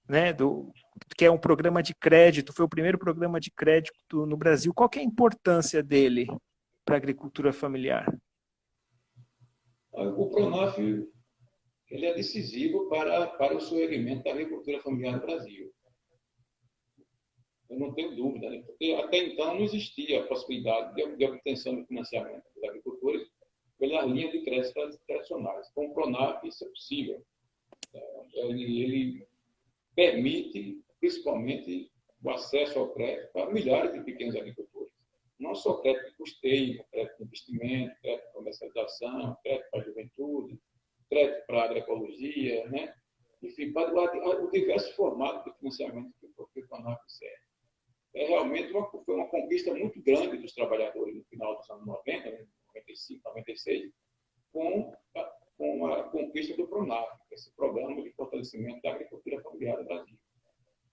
né, do, que é um programa de crédito, foi o primeiro programa de crédito no Brasil. Qual é a importância dele para a agricultura familiar? O Pronaf ele é decisivo para, para o surgimento da agricultura familiar no Brasil. Eu não tenho dúvida, né? porque até então não existia a possibilidade de, de obtenção de financiamento dos agricultores pelas linhas de crédito tradicionais. Com o Pronaf isso é possível. É, ele, ele permite, principalmente, o acesso ao crédito para milhares de pequenos agricultores. Não só crédito de custeio, crédito de investimento, crédito de comercialização, crédito para a juventude, crédito para a agroecologia, né? enfim, para o, o diversos formatos de financiamento que o Pronaf serve. É realmente uma, foi uma conquista muito grande dos trabalhadores no final dos anos 90, 95, 96, com a, com a conquista do PRONAF, esse programa de fortalecimento da agricultura familiar do Brasil.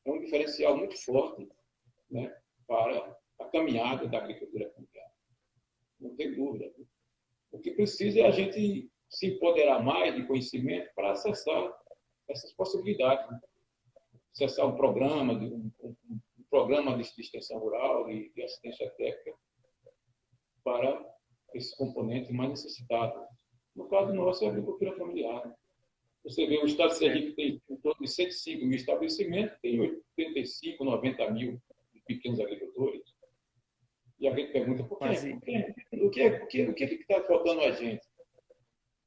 É um diferencial muito forte né, para a caminhada da agricultura familiar. Não tem dúvida. O que precisa é a gente se empoderar mais de conhecimento para acessar essas possibilidades. Né? Acessar um programa, um, um, um programa de, extensão rural, de, de assistência técnica, para esse componente mais necessitado. No caso nosso, é a agricultura familiar. Você vê, o Estado de Sergipe tem em torno de 105 mil estabelecimentos, tem 85, 90 mil pequenos agricultores. E a gente pergunta, por quê? Por quê? O que é, o que, o que está faltando a gente?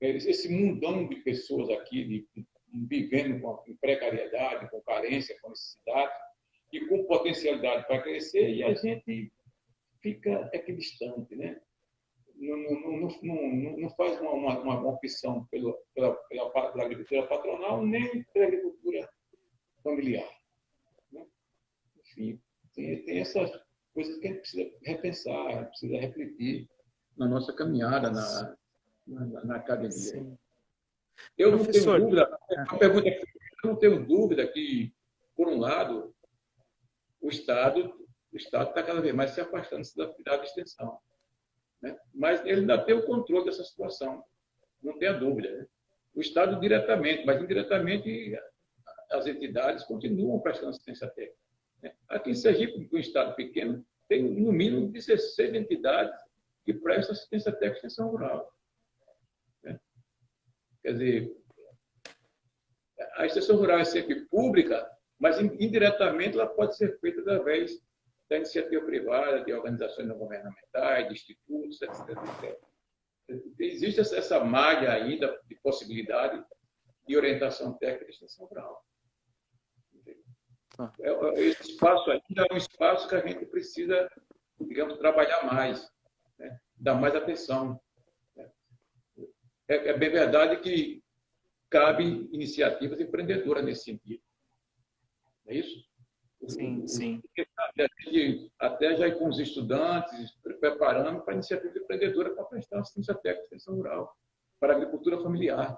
esse mundão de pessoas aqui de, vivendo com, precariedade, com carência, com necessidade e com potencialidade para crescer e a gente fica equidistante, né? Não, não, não, não, faz uma, uma, uma opção pela, pela, pela, pela, agricultura patronal nem pela agricultura familiar. Né? Enfim, tem, tem essas coisas que a gente precisa repensar, precisa refletir na nossa caminhada, na, na, na academia. Sim. Eu Professor, não tenho dúvida, a pergunta é, eu não tenho dúvida que, por um lado, o Estado o Estado está cada vez mais se afastando da atividade de extensão. Né? Mas ele ainda tem o controle dessa situação, não tenha dúvida. Né? O Estado diretamente, mas indiretamente as entidades continuam prestando assistência técnica. Né? Aqui em Sergipe, um Estado pequeno, tem no mínimo 16 entidades que prestam assistência técnica e extensão rural. Quer dizer, a extensão rural é sempre pública, mas indiretamente ela pode ser feita através da iniciativa privada, de organizações não governamentais, de institutos, etc. etc. Existe essa malha ainda de possibilidade de orientação técnica de extensão rural. Ah. É, é, esse espaço ainda é um espaço que a gente precisa, digamos, trabalhar mais, né? dar mais atenção é, é bem verdade que cabe iniciativas empreendedoras nesse sentido. É isso? Sim, sim. Até já ir com os estudantes, preparando para a iniciativa empreendedora para prestar assistência técnica extensão rural, para agricultura familiar.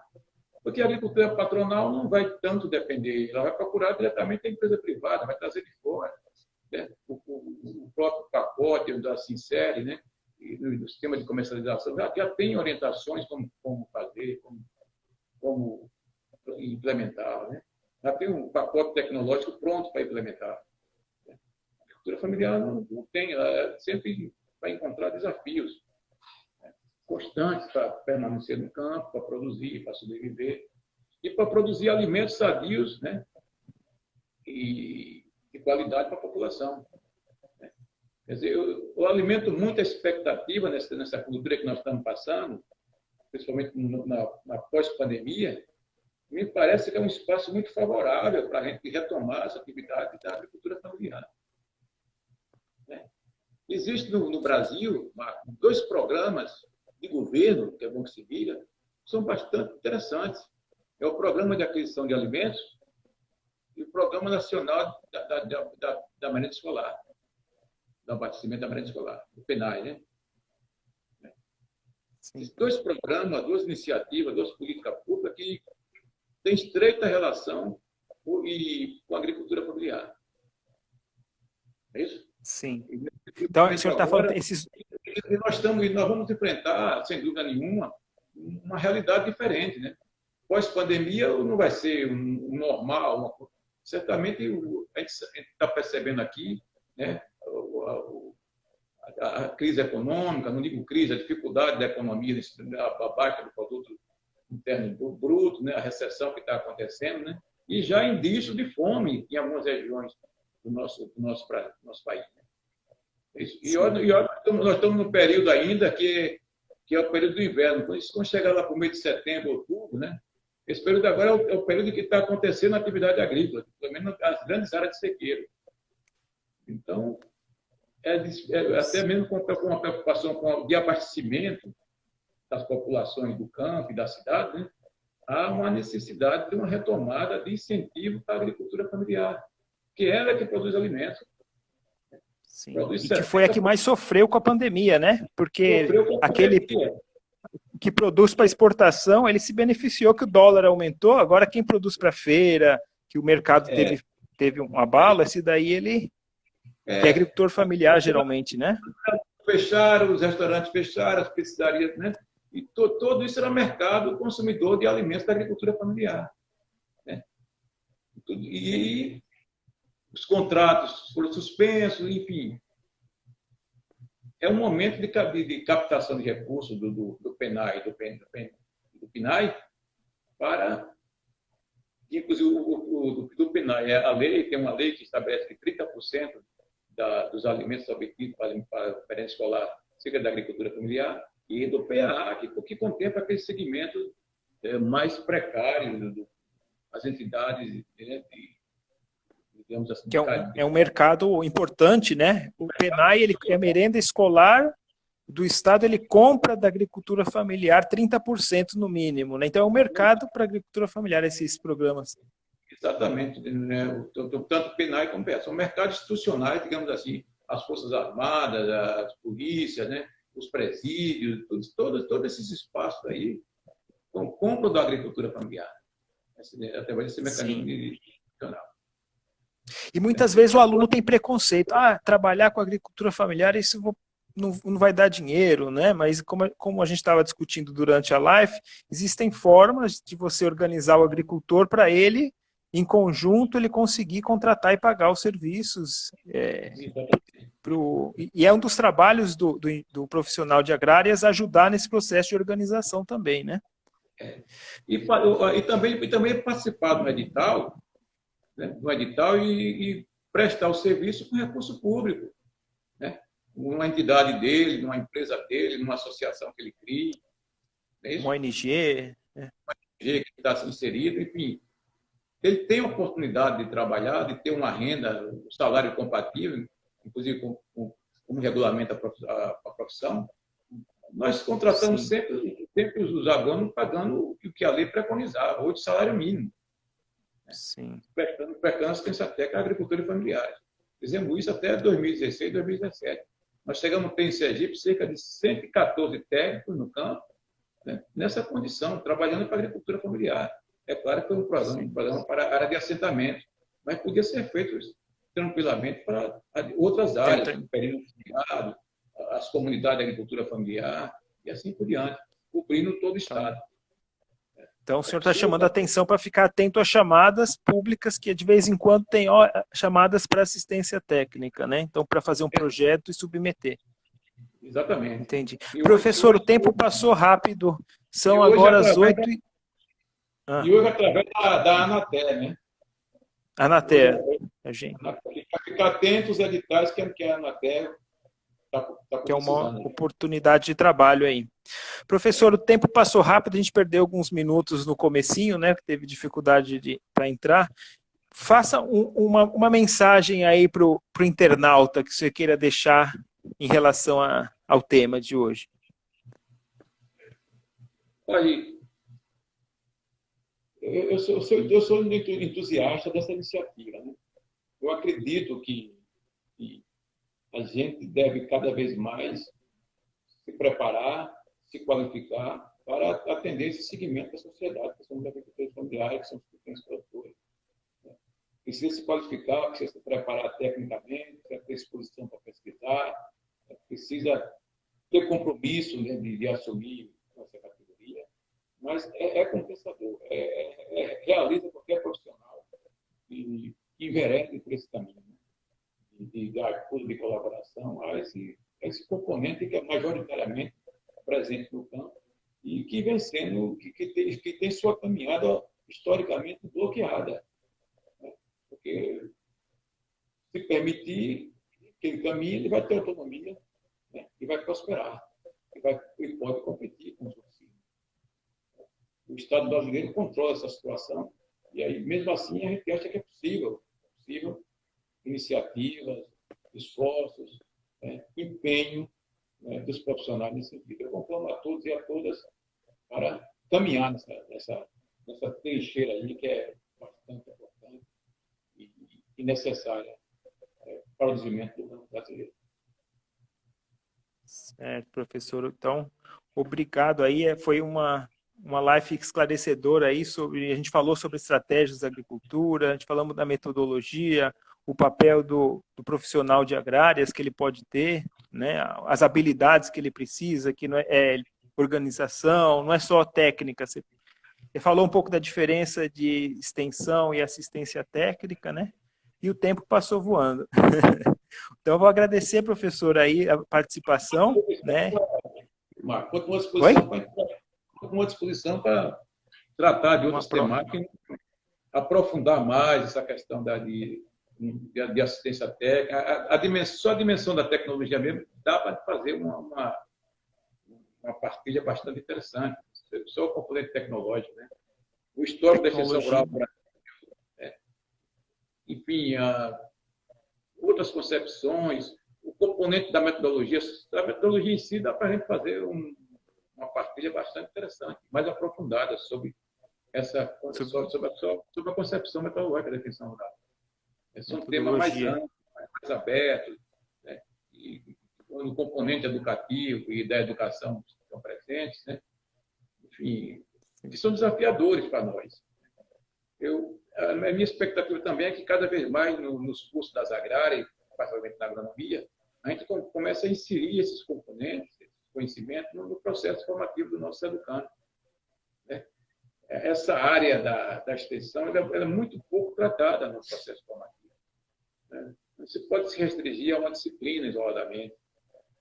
Porque a agricultura patronal não vai tanto depender, ela vai procurar diretamente a empresa privada, vai trazer de fora. Né? O, o, o, próprio pacote da Sincere, né? no sistema de comercialização já, já tem orientações como, como fazer, como, como implementar. Né? Já tem um pacote tecnológico pronto para implementar. A agricultura familiar não, não tem, ela sempre vai encontrar desafios né? Constantes para permanecer no campo, para produzir, para sobreviver e para produzir alimentos sadios né? e de qualidade para a população. Quer dizer, eu, eu alimento muita expectativa nessa, nessa cultura que nós estamos passando, principalmente na, na pós-pandemia. Me parece que é um espaço muito favorável para a gente retomar essa atividade da agricultura familiar. Né? Existe no, no Brasil dois programas de governo, que é bom que se diga, são bastante interessantes. É o Programa de Aquisição de Alimentos e o Programa Nacional da, da, da, da Merenda Escolar do abastecimento da merenda escolar, o PENAI, né? Sim. Dois programas, duas iniciativas, duas políticas públicas que têm estreita relação com, e, com a agricultura familiar. É isso? Sim. Então, o senhor está falando esses. Nós, estamos, nós vamos enfrentar, sem dúvida nenhuma, uma realidade diferente. Né? Pós-pandemia não vai ser um normal, uma, certamente a gente está percebendo aqui né, a, crise econômica, não digo crise, a dificuldade da economia, a baixa do produto interno bruto, né, a recessão que está acontecendo, né, e já indício de fome em algumas regiões do nosso, do nosso, do nosso país. Né. E, olha, e olha, nós estamos no período ainda que, que é o período do inverno. Quando chegar lá para o mês de setembro, outubro, né, esse período agora é o, é o período que está acontecendo na atividade agrícola, pelo menos nas grandes áreas de sequeiro. Então, é, é até mesmo com, uma preocupação com o abastecimento das populações do campo e da cidade, né, há uma necessidade de uma retomada de incentivo para a agricultura familiar, que ela é que produz alimentos. Sim. E que foi a que mais sofreu com a pandemia, né? Porque aquele que produz para exportação, ele se beneficiou que o dólar aumentou, agora quem produz para feira, que o mercado é. teve, teve um abalo, esse daí ele é, é agricultor familiar, geralmente, né? Fecharam, os restaurantes fecharam, as pescarias, né? E to, todo isso era mercado consumidor de alimentos da agricultura familiar. Né? E os contratos foram suspensos, enfim. É um momento de, de, captação de recursos do, do, do PENAI, do, PEN, do, PEN, do PNAE, para inclusive o, o, do, do PNAE, a lei tem uma lei que estabelece que 30% da, dos alimentos obtidos para, para a escolar seja da agricultura familiar e do PAA, que, que contempla aquele segmento é, mais precário, do, as entidades né, de, digamos assim. Que é um, é um mercado importante, né? O PENAI, ele é merenda escolar do Estado, ele compra da agricultura familiar 30% no mínimo, né? Então é um mercado para a agricultura familiar esses programas. Exatamente, né? tanto PENAI como PES. São mercados institucionais, digamos assim, as Forças Armadas, as polícias, né? os presídios, todos, todos, todos esses espaços aí compram da agricultura familiar. Através desse mecanismo institucional. E muitas vezes o aluno tem preconceito. Ah, trabalhar com agricultura familiar, isso não, não vai dar dinheiro, né? Mas como, como a gente estava discutindo durante a live, existem formas de você organizar o agricultor para ele em conjunto ele conseguir contratar e pagar os serviços. É, pro, e é um dos trabalhos do, do, do, profissional de agrárias ajudar nesse processo de organização também, né? É. E, e, também, e também participar do edital, né, do edital e, e, prestar o serviço com recurso público. Né? Uma entidade dele, numa empresa dele, numa associação que ele crie. É uma ONG. É. Uma ONG que está inserido, enfim ele tem a oportunidade de trabalhar, de ter uma renda, um salário compatível, inclusive com, com, como regulamenta a profissão, nós contratamos sempre, sempre os agrônomos pagando o que a lei preconizava, ou de salário mínimo. Sim. Prestando, prestando assistência técnica à agricultura familiar. Fizemos isso até 2016, 2017. Nós chegamos a ter em Sergipe cerca de 114 técnicos no campo, né, nessa condição, trabalhando para a agricultura familiar. É claro que foi um programa, um programa para a área de assentamento, mas podia ser feito tranquilamente para outras áreas, o período as comunidades de agricultura familiar e assim por diante, cobrindo todo o Estado. Então, o senhor está chamando a atenção para ficar atento às chamadas públicas que, de vez em quando, tem ó, chamadas para assistência técnica, né? Então, para fazer um é. projeto e submeter. Exatamente. Entendi. E Professor, hoje, o tempo passou rápido. São agora as oito e... Ah. E hoje através da, da Anatel, né? Anatel, a gente. Ficar atento aos editais que, que a Anatel Tá, tá que é uma oportunidade de trabalho aí. Professor, o tempo passou rápido, a gente perdeu alguns minutos no comecinho, né? Que teve dificuldade para entrar. Faça um, uma, uma mensagem aí para o internauta que você queira deixar em relação a, ao tema de hoje. Olha, eu sou, eu sou, eu sou entusiasta dessa iniciativa. Né? Eu acredito que, que, a gente deve cada vez mais se preparar, se qualificar para atender esse segmento da sociedade, que são os agricultores familiares, que são os pequenos produtores. Né? Precisa se qualificar, precisa se preparar tecnicamente, precisa ter exposição para pesquisar, precisa ter compromisso né, de, de assumir essa categoria, mas é, é compensador, é, é, realiza qualquer profissional. E enveredem por esse caminho né? De, de acordo de colaboração a esse, a esse componente que é majoritariamente presente no campo e que vem sendo, que, que, tem, que tem sua caminhada historicamente bloqueada. Né? Porque se permitir que ele caminhe, ele vai ter autonomia né? e vai prosperar. E, vai, e pode competir com os outros. O Estado brasileiro controla essa situação e aí, mesmo assim, a gente acha que é possível, possível iniciativas, esforços, né? empenho né? dos profissionais nesse sentido. Eu conclamo a todos e a todas para caminhar nessa, nessa, nessa trincheira aí que é bastante importante e, e necessária é, para o desenvolvimento do brasileiro. Certo, professor. Então, obrigado aí. É, foi uma uma live esclarecedora aí sobre a gente falou sobre estratégias da agricultura, a gente falamos da metodologia, o papel do, do, profissional de agrárias que ele pode ter, né, as habilidades que ele precisa, que não é, é organização, não é só técnica. Você, falou um pouco da diferença de extensão e assistência técnica, né? E o tempo passou voando. [laughs] então, eu vou agradecer, professor, aí a participação, né? Marco, à disposição uma disposição para tratar de outras temáticas, aprofundar mais essa questão da, de, de, de assistência técnica. A, a, dimensão, só a dimensão da tecnologia mesmo dá para fazer uma, uma, uma partilha bastante interessante. Só o componente tecnológico, né? O histórico da extensão rural né? enfim, a, outras concepções, o componente da metodologia. A metodologia em si dá para a gente fazer um, uma partilha bastante interessante, mais aprofundada sobre essa sobre, a, sobre a concepção metodológica da definição rural. Esse é um tema mais amplo, mais aberto, né? e no componente educativo e da educação estão presentes, né? enfim, que são desafiadores para nós. Eu, a minha expectativa também é que cada vez mais no, nos cursos das agrárias, particularmente na agronomia, a gente comece a inserir esses componentes conhecimento no, processo formativo do nosso educando. Né? Essa área da, da extensão ela, ela, é muito pouco tratada no processo formativo. Né? Se pode se restringir a uma disciplina isoladamente,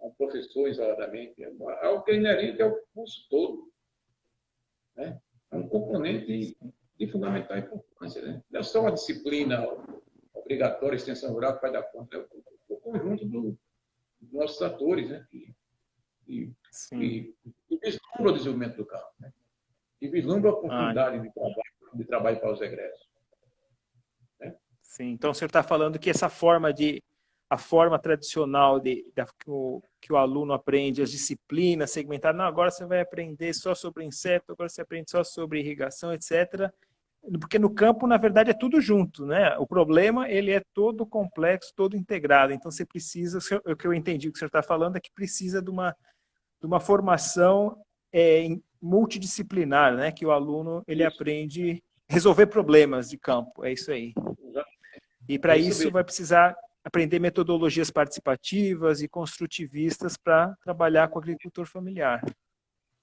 a um professor isoladamente. É algo que é inerente ao curso todo. Né? É um componente de fundamental importância. Né? Não é só uma disciplina obrigatória, extensão rural, que vai dar conta, é o, conjunto do, dos nossos atores, né? que e, e, e vislumbra o desenvolvimento do campo. Né? E vislumbra a oportunidade ah, de, trabalho, de trabalho para os egressos. Sim, então o senhor está falando que essa forma de a forma tradicional de, de que, o, que, o, aluno aprende as disciplinas segmentadas, não, agora você vai aprender só sobre inseto, agora você aprende só sobre irrigação, etc. Porque no campo, na verdade, é tudo junto, né? O problema, ele é todo complexo, todo integrado. Então, você precisa, o que eu entendi o que o senhor está falando é que precisa de uma de uma formação é, multidisciplinar, né? Que o aluno ele isso. aprende resolver problemas de campo. É isso aí. E para é isso, vai precisar aprender metodologias participativas e construtivistas para trabalhar com o agricultor familiar.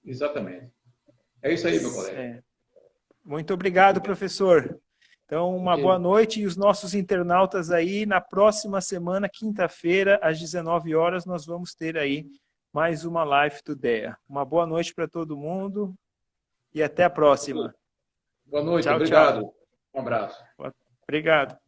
Exatamente. É isso aí, meu colega. É. Muito obrigado, professor. Então, uma boa noite e os nossos internautas aí, na próxima semana, quinta-feira, às 19 horas, nós vamos ter aí mais uma live do DEA. Uma boa noite para todo mundo e até a próxima. Boa noite, tchau, obrigado. Tchau. Um abraço. Obrigado.